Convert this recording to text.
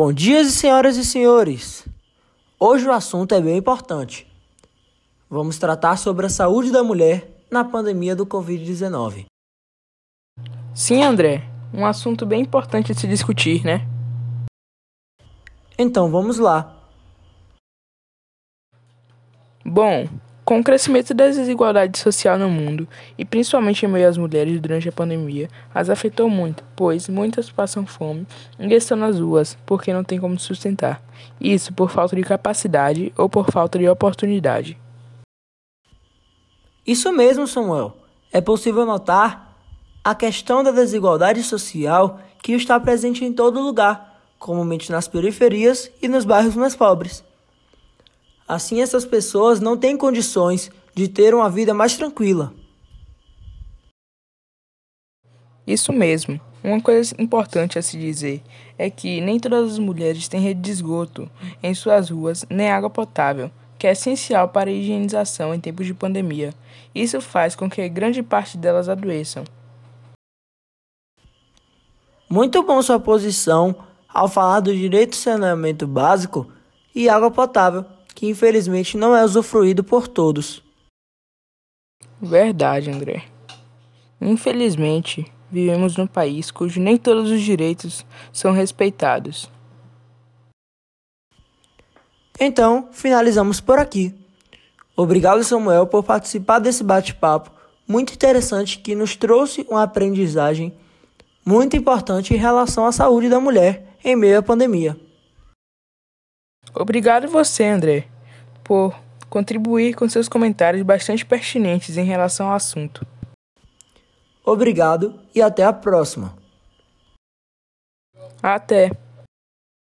Bom dia, senhoras e senhores! Hoje o assunto é bem importante. Vamos tratar sobre a saúde da mulher na pandemia do Covid-19. Sim, André, um assunto bem importante de se discutir, né? Então vamos lá. Bom, com o crescimento da desigualdade social no mundo, e principalmente em meio às mulheres durante a pandemia, as afetou muito, pois muitas passam fome e estão nas ruas porque não têm como sustentar. Isso por falta de capacidade ou por falta de oportunidade. Isso mesmo, Samuel. É possível notar a questão da desigualdade social que está presente em todo lugar, comumente nas periferias e nos bairros mais pobres. Assim, essas pessoas não têm condições de ter uma vida mais tranquila. Isso mesmo. Uma coisa importante a se dizer é que nem todas as mulheres têm rede de esgoto em suas ruas nem água potável, que é essencial para a higienização em tempos de pandemia. Isso faz com que grande parte delas adoeçam. Muito bom sua posição ao falar do direito de saneamento básico e água potável que infelizmente não é usufruído por todos. Verdade, André. Infelizmente, vivemos num país cujo nem todos os direitos são respeitados. Então, finalizamos por aqui. Obrigado, Samuel, por participar desse bate-papo muito interessante que nos trouxe uma aprendizagem muito importante em relação à saúde da mulher em meio à pandemia. Obrigado você, André, por contribuir com seus comentários bastante pertinentes em relação ao assunto. Obrigado e até a próxima. Até!